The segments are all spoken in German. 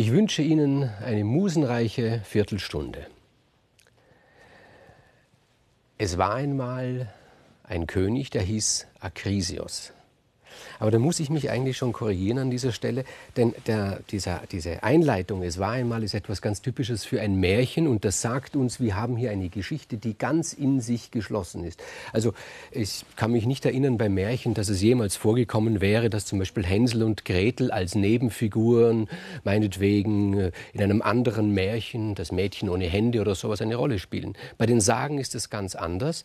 Ich wünsche Ihnen eine musenreiche Viertelstunde. Es war einmal ein König, der hieß Akrisios. Aber da muss ich mich eigentlich schon korrigieren an dieser Stelle, denn der, dieser, diese Einleitung, es war einmal, ist etwas ganz Typisches für ein Märchen und das sagt uns, wir haben hier eine Geschichte, die ganz in sich geschlossen ist. Also ich kann mich nicht erinnern bei Märchen, dass es jemals vorgekommen wäre, dass zum Beispiel Hänsel und Gretel als Nebenfiguren, meinetwegen äh, in einem anderen Märchen, das Mädchen ohne Hände oder sowas, eine Rolle spielen. Bei den Sagen ist es ganz anders.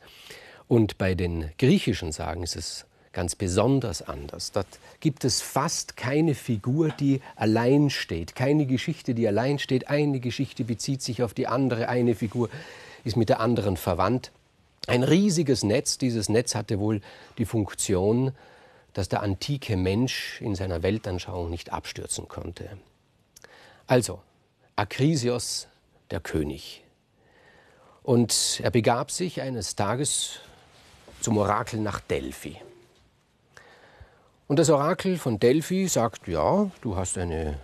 Und bei den griechischen Sagen ist es ganz besonders anders. Dort gibt es fast keine Figur, die allein steht, keine Geschichte, die allein steht. Eine Geschichte bezieht sich auf die andere, eine Figur ist mit der anderen verwandt. Ein riesiges Netz. Dieses Netz hatte wohl die Funktion, dass der antike Mensch in seiner Weltanschauung nicht abstürzen konnte. Also, Akrisios, der König. Und er begab sich eines Tages zum Orakel nach Delphi. Und das Orakel von Delphi sagt, ja, du hast eine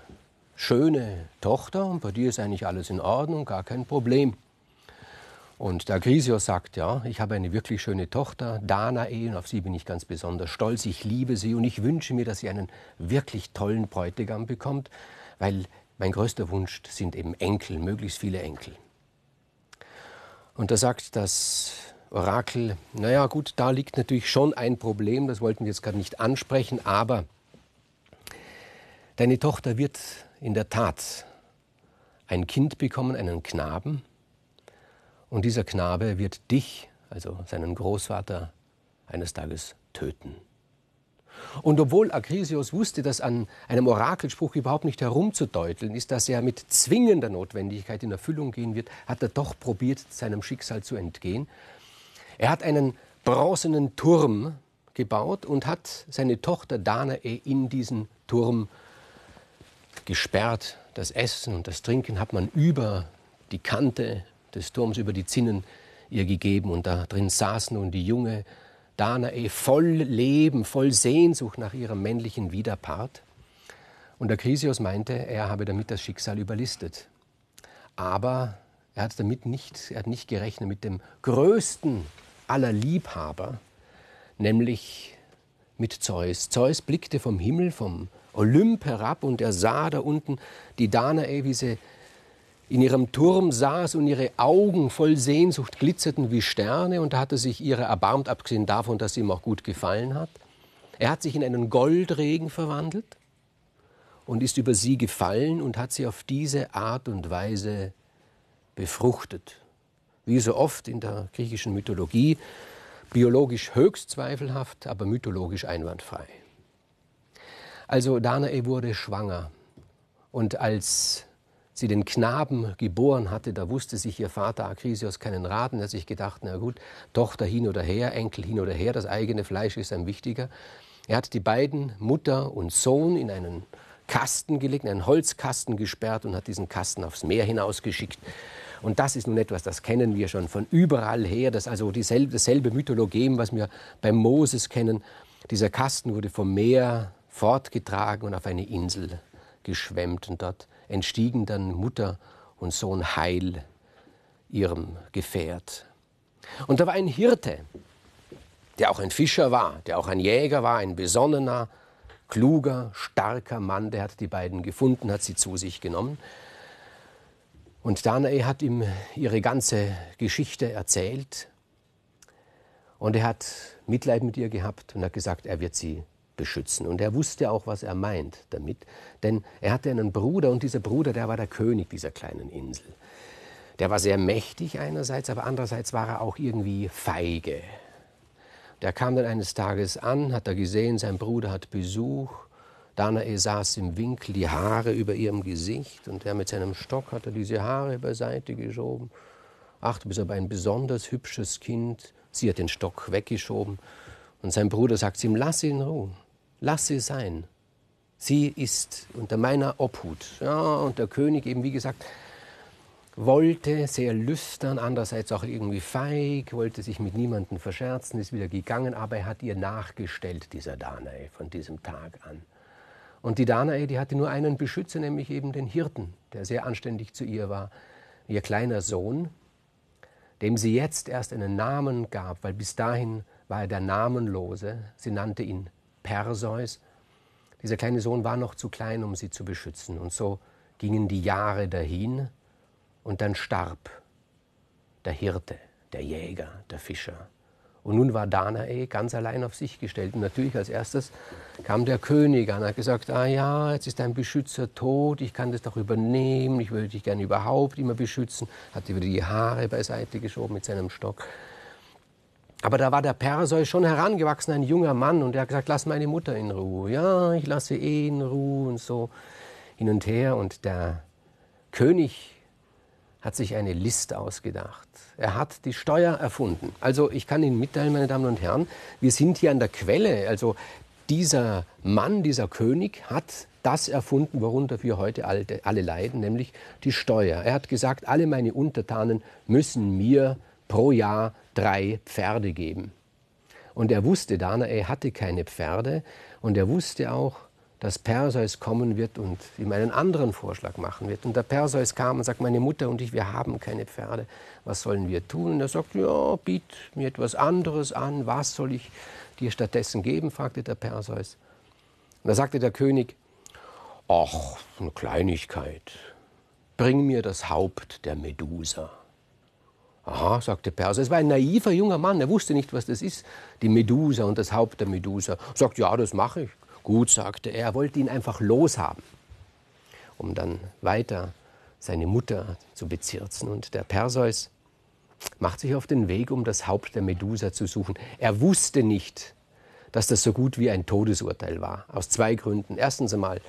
schöne Tochter und bei dir ist eigentlich alles in Ordnung, gar kein Problem. Und der Akrisios sagt, ja, ich habe eine wirklich schöne Tochter, Danae, und auf sie bin ich ganz besonders stolz, ich liebe sie und ich wünsche mir, dass sie einen wirklich tollen Bräutigam bekommt, weil mein größter Wunsch sind eben Enkel, möglichst viele Enkel. Und da sagt das Orakel, naja gut, da liegt natürlich schon ein Problem, das wollten wir jetzt gerade nicht ansprechen, aber deine Tochter wird in der Tat ein Kind bekommen, einen Knaben, und dieser Knabe wird dich, also seinen Großvater, eines Tages töten. Und obwohl Akrisios wusste, dass an einem Orakelspruch überhaupt nicht herumzudeuteln ist, dass er mit zwingender Notwendigkeit in Erfüllung gehen wird, hat er doch probiert, seinem Schicksal zu entgehen. Er hat einen bronzenen Turm gebaut und hat seine Tochter Danae in diesen Turm gesperrt. Das Essen und das Trinken hat man über die Kante des Turms, über die Zinnen ihr gegeben. Und da drin saß nun die junge Danae voll Leben, voll Sehnsucht nach ihrem männlichen Widerpart. Und Akrisios meinte, er habe damit das Schicksal überlistet. Aber er hat damit nicht, er hat nicht gerechnet mit dem größten aller Liebhaber, nämlich mit Zeus. Zeus blickte vom Himmel, vom Olymp herab und er sah da unten die Danae, wie sie in ihrem Turm saß und ihre Augen voll Sehnsucht glitzerten wie Sterne und da hatte sich ihre erbarmt, abgesehen davon, dass sie ihm auch gut gefallen hat. Er hat sich in einen Goldregen verwandelt und ist über sie gefallen und hat sie auf diese Art und Weise befruchtet wie so oft in der griechischen Mythologie, biologisch höchst zweifelhaft, aber mythologisch einwandfrei. Also Danae wurde schwanger und als sie den Knaben geboren hatte, da wusste sich ihr Vater Akrisios keinen Rat und er hat sich gedacht, na gut, Tochter hin oder her, Enkel hin oder her, das eigene Fleisch ist ein wichtiger. Er hat die beiden, Mutter und Sohn, in einen Kasten gelegt, in einen Holzkasten gesperrt und hat diesen Kasten aufs Meer hinausgeschickt. Und das ist nun etwas, das kennen wir schon von überall her. Das ist also dieselbe, dasselbe Mythologem, was wir bei Moses kennen. Dieser Kasten wurde vom Meer fortgetragen und auf eine Insel geschwemmt. Und dort entstiegen dann Mutter und Sohn heil ihrem Gefährt. Und da war ein Hirte, der auch ein Fischer war, der auch ein Jäger war, ein besonnener, kluger, starker Mann, der hat die beiden gefunden, hat sie zu sich genommen. Und Danae hat ihm ihre ganze Geschichte erzählt. Und er hat Mitleid mit ihr gehabt und hat gesagt, er wird sie beschützen. Und er wusste auch, was er meint damit. Denn er hatte einen Bruder und dieser Bruder, der war der König dieser kleinen Insel. Der war sehr mächtig einerseits, aber andererseits war er auch irgendwie feige. Der kam dann eines Tages an, hat er gesehen, sein Bruder hat Besuch Danae saß im Winkel, die Haare über ihrem Gesicht und er mit seinem Stock hatte diese Haare beiseite geschoben. Ach, du bist aber ein besonders hübsches Kind. Sie hat den Stock weggeschoben und sein Bruder sagt ihm, lass sie in Ruhe, lass sie sein. Sie ist unter meiner Obhut. Ja, und der König eben, wie gesagt, wollte, sehr lüstern, andererseits auch irgendwie feig, wollte sich mit niemandem verscherzen, ist wieder gegangen, aber er hat ihr nachgestellt, dieser Danae, von diesem Tag an. Und die Danae, die hatte nur einen Beschützer, nämlich eben den Hirten, der sehr anständig zu ihr war. Ihr kleiner Sohn, dem sie jetzt erst einen Namen gab, weil bis dahin war er der Namenlose. Sie nannte ihn Perseus. Dieser kleine Sohn war noch zu klein, um sie zu beschützen. Und so gingen die Jahre dahin und dann starb der Hirte, der Jäger, der Fischer. Und nun war Danae ganz allein auf sich gestellt. Und natürlich als erstes kam der König an, hat gesagt, ah ja, jetzt ist dein Beschützer tot, ich kann das doch übernehmen, ich würde dich gerne überhaupt immer beschützen. Hat wieder die Haare beiseite geschoben mit seinem Stock. Aber da war der Perseus schon herangewachsen, ein junger Mann, und er hat gesagt, lass meine Mutter in Ruhe. Ja, ich lasse eh in Ruhe und so hin und her. Und der König hat sich eine List ausgedacht. Er hat die Steuer erfunden. Also ich kann Ihnen mitteilen, meine Damen und Herren, wir sind hier an der Quelle. Also dieser Mann, dieser König hat das erfunden, worunter wir heute alle, leiden, nämlich die Steuer. Er hat gesagt, alle meine Untertanen müssen mir pro Jahr drei Pferde geben. Und er wusste, Danae hatte keine Pferde und er wusste auch, dass Perseus kommen wird und ihm einen anderen Vorschlag machen wird. Und der Perseus kam und sagt, meine Mutter und ich, wir haben keine Pferde, was sollen wir tun? Und er sagt, ja, biet mir etwas anderes an, was soll ich dir stattdessen geben? fragte der Perseus. Und da sagte der König, ach, eine Kleinigkeit, bring mir das Haupt der Medusa. Aha, sagte Perseus. Es war ein naiver junger Mann, er wusste nicht, was das ist, die Medusa und das Haupt der Medusa. Sagt, ja, das mache ich. Gut, sagte er, er wollte ihn einfach loshaben, um dann weiter seine Mutter zu bezirzen. Und der Perseus macht sich auf den Weg, um das Haupt der Medusa zu suchen. Er wusste nicht, dass das so gut wie ein Todesurteil war. Aus zwei Gründen. Erstens einmal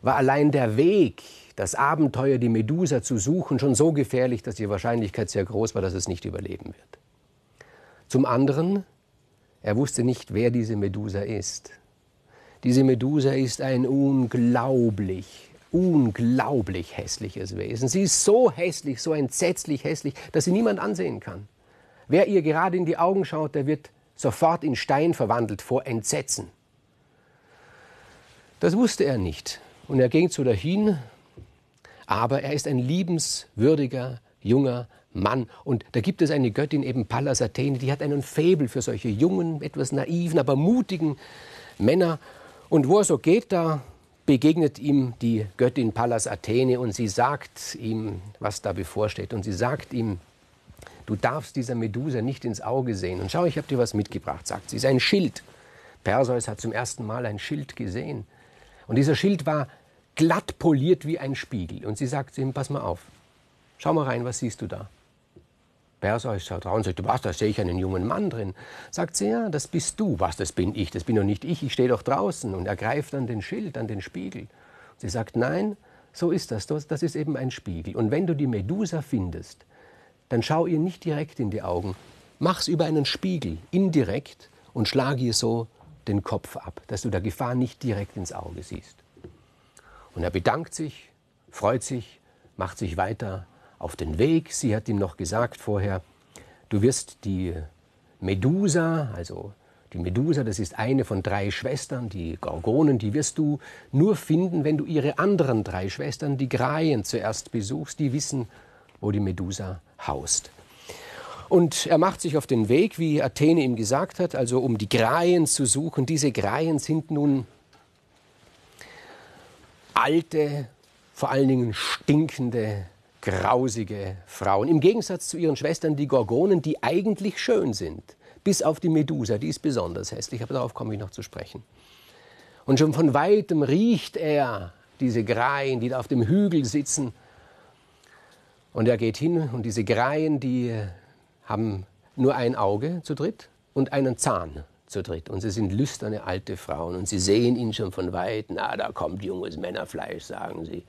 war allein der Weg, das Abenteuer, die Medusa zu suchen, schon so gefährlich, dass die Wahrscheinlichkeit sehr groß war, dass es nicht überleben wird. Zum anderen, er wusste nicht, wer diese Medusa ist. Diese Medusa ist ein unglaublich, unglaublich hässliches Wesen. Sie ist so hässlich, so entsetzlich hässlich, dass sie niemand ansehen kann. Wer ihr gerade in die Augen schaut, der wird sofort in Stein verwandelt vor Entsetzen. Das wusste er nicht. Und er ging zu dahin, aber er ist ein liebenswürdiger junger Mann. Und da gibt es eine Göttin, eben Pallas Athene, die hat einen Faible für solche jungen, etwas naiven, aber mutigen Männer. Und wo er so geht, da begegnet ihm die Göttin Pallas Athene und sie sagt ihm, was da bevorsteht. Und sie sagt ihm, du darfst dieser Medusa nicht ins Auge sehen. Und schau, ich habe dir was mitgebracht, sagt sie. Es ist ein Schild. Perseus hat zum ersten Mal ein Schild gesehen. Und dieser Schild war glatt poliert wie ein Spiegel. Und sie sagt zu ihm, pass mal auf, schau mal rein, was siehst du da? Perseus schaut raus und sagt, was, da sehe ich einen jungen Mann drin. Sagt sie, ja, das bist du. Was, das bin ich, das bin doch nicht ich, ich stehe doch draußen. Und er greift an den Schild, an den Spiegel. Sie sagt, nein, so ist das, das ist eben ein Spiegel. Und wenn du die Medusa findest, dann schau ihr nicht direkt in die Augen, mach's über einen Spiegel, indirekt, und schlag ihr so den Kopf ab, dass du der Gefahr nicht direkt ins Auge siehst. Und er bedankt sich, freut sich, macht sich weiter auf den Weg. Sie hat ihm noch gesagt vorher, du wirst die Medusa, also die Medusa, das ist eine von drei Schwestern, die Gorgonen, die wirst du nur finden, wenn du ihre anderen drei Schwestern, die Graien, zuerst besuchst. Die wissen, wo die Medusa haust. Und er macht sich auf den Weg, wie Athene ihm gesagt hat, also um die Graien zu suchen. Diese Graien sind nun alte, vor allen Dingen stinkende grausige Frauen. Im Gegensatz zu ihren Schwestern, die Gorgonen, die eigentlich schön sind. Bis auf die Medusa, die ist besonders hässlich, aber darauf komme ich noch zu sprechen. Und schon von weitem riecht er diese Greien, die da auf dem Hügel sitzen. Und er geht hin und diese Greien, die haben nur ein Auge zu dritt und einen Zahn zu dritt. Und sie sind lüsterne alte Frauen und sie sehen ihn schon von weitem. Na, da kommt junges Männerfleisch, sagen sie.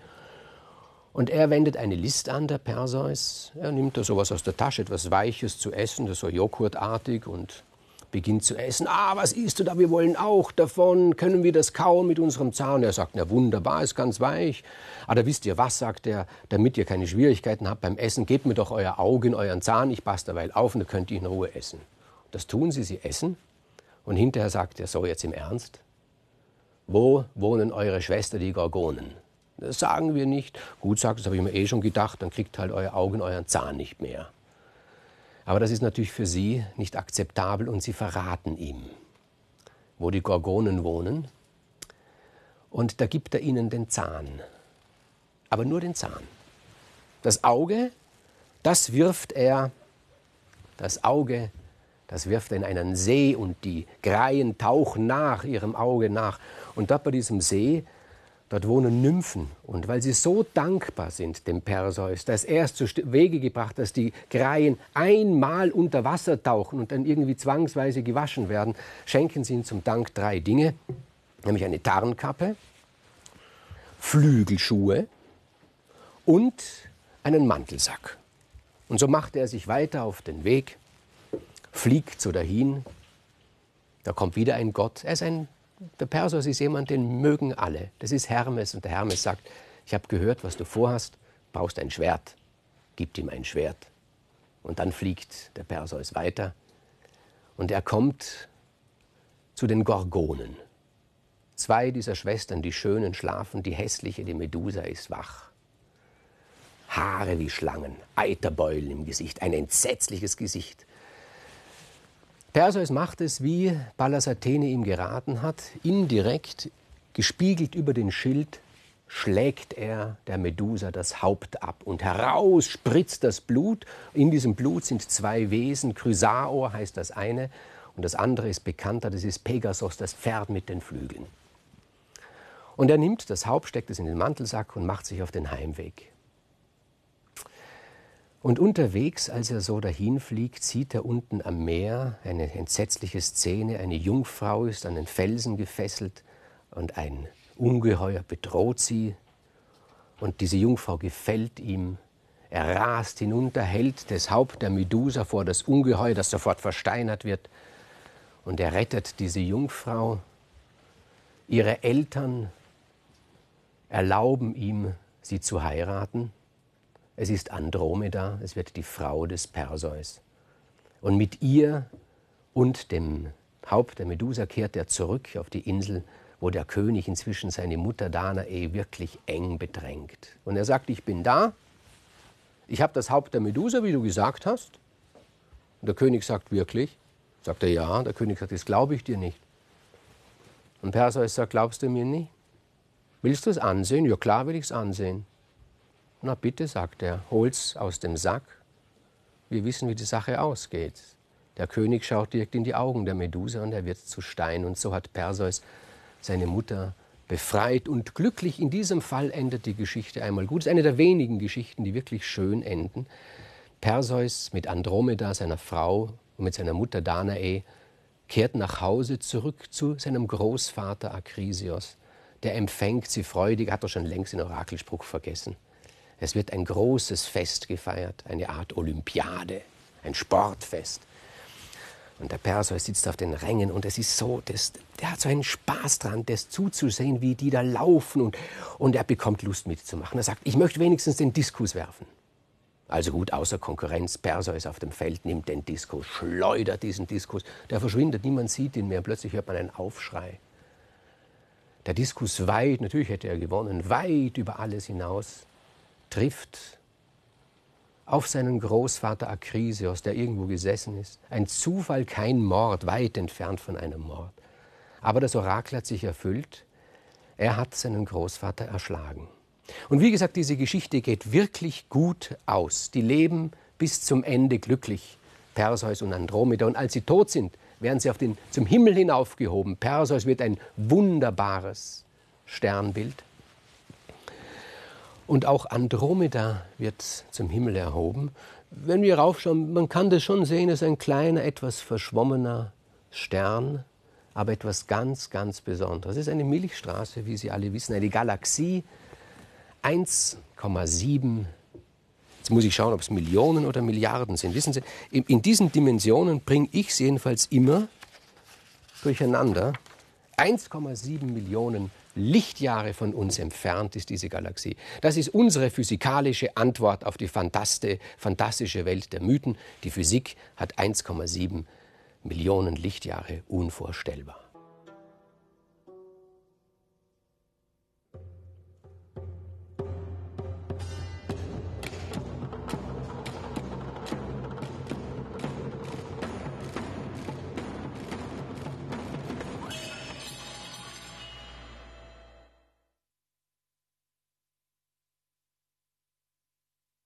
Und er wendet eine List an, der Perseus. Er nimmt da sowas aus der Tasche, etwas Weiches zu essen, das so joghurtartig und beginnt zu essen. Ah, was isst du da? Wir wollen auch davon. Können wir das kauen mit unserem Zahn? Er sagt, na wunderbar, ist ganz weich. Ah, wisst ihr was, sagt er, damit ihr keine Schwierigkeiten habt beim Essen, gebt mir doch euer Auge in euren Zahn, ich passe derweil auf und dann könnt ihr in Ruhe essen. Das tun sie, sie essen. Und hinterher sagt er, so jetzt im Ernst? wo wohnen eure Schwester, die Gorgonen? Das sagen wir nicht. Gut sagt, das habe ich mir eh schon gedacht, dann kriegt halt euer Augen euren Zahn nicht mehr. Aber das ist natürlich für sie nicht akzeptabel und sie verraten ihm, wo die Gorgonen wohnen. Und da gibt er ihnen den Zahn. Aber nur den Zahn. Das Auge, das wirft er, das Auge, das wirft er in einen See und die Greien tauchen nach ihrem Auge nach. Und dort bei diesem See, dort wohnen Nymphen. Und weil sie so dankbar sind dem Perseus, dass er es zu Wege gebracht, dass die Greien einmal unter Wasser tauchen und dann irgendwie zwangsweise gewaschen werden, schenken sie ihm zum Dank drei Dinge, nämlich eine Tarnkappe, Flügelschuhe und einen Mantelsack. Und so machte er sich weiter auf den Weg, fliegt so dahin. Da kommt wieder ein Gott. Er ist ein, der Perseus ist jemand, den mögen alle. Das ist Hermes. Und der Hermes sagt, ich habe gehört, was du vorhast, brauchst ein Schwert. Gibt ihm ein Schwert. Und dann fliegt der Perseus weiter. Und er kommt zu den Gorgonen. Zwei dieser Schwestern, die Schönen, schlafen, die hässliche, die Medusa, ist wach. Haare wie Schlangen, Eiterbeulen im Gesicht, ein entsetzliches Gesicht. Perseus macht es, wie Pallas Athene ihm geraten hat, indirekt, gespiegelt über den Schild, schlägt er der Medusa das Haupt ab und heraus spritzt das Blut. In diesem Blut sind zwei Wesen, Chrysaor heißt das eine und das andere ist bekannter, das ist Pegasos, das Pferd mit den Flügeln. Und er nimmt das Haupt, steckt es in den Mantelsack und macht sich auf den Heimweg. Und unterwegs, als er so dahinfliegt, sieht er unten am Meer eine entsetzliche Szene. Eine Jungfrau ist an den Felsen gefesselt und ein Ungeheuer bedroht sie. Und diese Jungfrau gefällt ihm. Er rast hinunter, hält das Haupt der Medusa vor das Ungeheuer, das sofort versteinert wird. Und er rettet diese Jungfrau. Ihre Eltern erlauben ihm, sie zu heiraten. Es ist Andromeda, es wird die Frau des Perseus. Und mit ihr und dem Haupt der Medusa kehrt er zurück auf die Insel, wo der König inzwischen seine Mutter Danae wirklich eng bedrängt. Und er sagt, ich bin da, ich habe das Haupt der Medusa, wie du gesagt hast. Und der König sagt, wirklich? Sagt er, ja. Der König sagt, das glaube ich dir nicht. Und Perseus sagt, glaubst du mir nicht? Willst du es ansehen? Ja, klar will ich es ansehen. Na bitte, sagt er, hol's aus dem Sack. Wir wissen, wie die Sache ausgeht. Der König schaut direkt in die Augen der Medusa und er wird zu Stein. Und so hat Perseus seine Mutter befreit und glücklich. In diesem Fall endet die Geschichte einmal gut. Es ist eine der wenigen Geschichten, die wirklich schön enden. Perseus mit Andromeda, seiner Frau, und mit seiner Mutter Danae kehrt nach Hause zurück zu seinem Großvater Akrisios. Der empfängt sie freudig, hat er schon längst den Orakelspruch vergessen. Es wird ein großes Fest gefeiert, eine Art Olympiade, ein Sportfest. Und der Perseus sitzt auf den Rängen und es ist so, das, der hat so einen Spaß dran, das zuzusehen, wie die da laufen und, und er bekommt Lust mitzumachen. Er sagt, ich möchte wenigstens den Diskus werfen. Also gut, außer Konkurrenz, Perseus auf dem Feld nimmt den Diskus, schleudert diesen Diskus, der verschwindet, niemand sieht ihn mehr, plötzlich hört man einen Aufschrei. Der Diskus weit, natürlich hätte er gewonnen, weit über alles hinaus trifft auf seinen Großvater Akrisios, der irgendwo gesessen ist. Ein Zufall, kein Mord, weit entfernt von einem Mord. Aber das Orakel hat sich erfüllt. Er hat seinen Großvater erschlagen. Und wie gesagt, diese Geschichte geht wirklich gut aus. Die leben bis zum Ende glücklich, Perseus und Andromeda. Und als sie tot sind, werden sie auf den, zum Himmel hinaufgehoben. Perseus wird ein wunderbares Sternbild. Und auch Andromeda wird zum Himmel erhoben. Wenn wir raufschauen, man kann das schon sehen, es ist ein kleiner, etwas verschwommener Stern, aber etwas ganz, ganz Besonderes. Es ist eine Milchstraße, wie Sie alle wissen, eine Galaxie, 1,7 Jetzt muss ich schauen, ob es Millionen oder Milliarden sind. Wissen Sie, in diesen Dimensionen bringe ich es jedenfalls immer durcheinander. 1,7 Millionen Lichtjahre von uns entfernt ist diese Galaxie. Das ist unsere physikalische Antwort auf die fantastische Welt der Mythen. Die Physik hat 1,7 Millionen Lichtjahre unvorstellbar.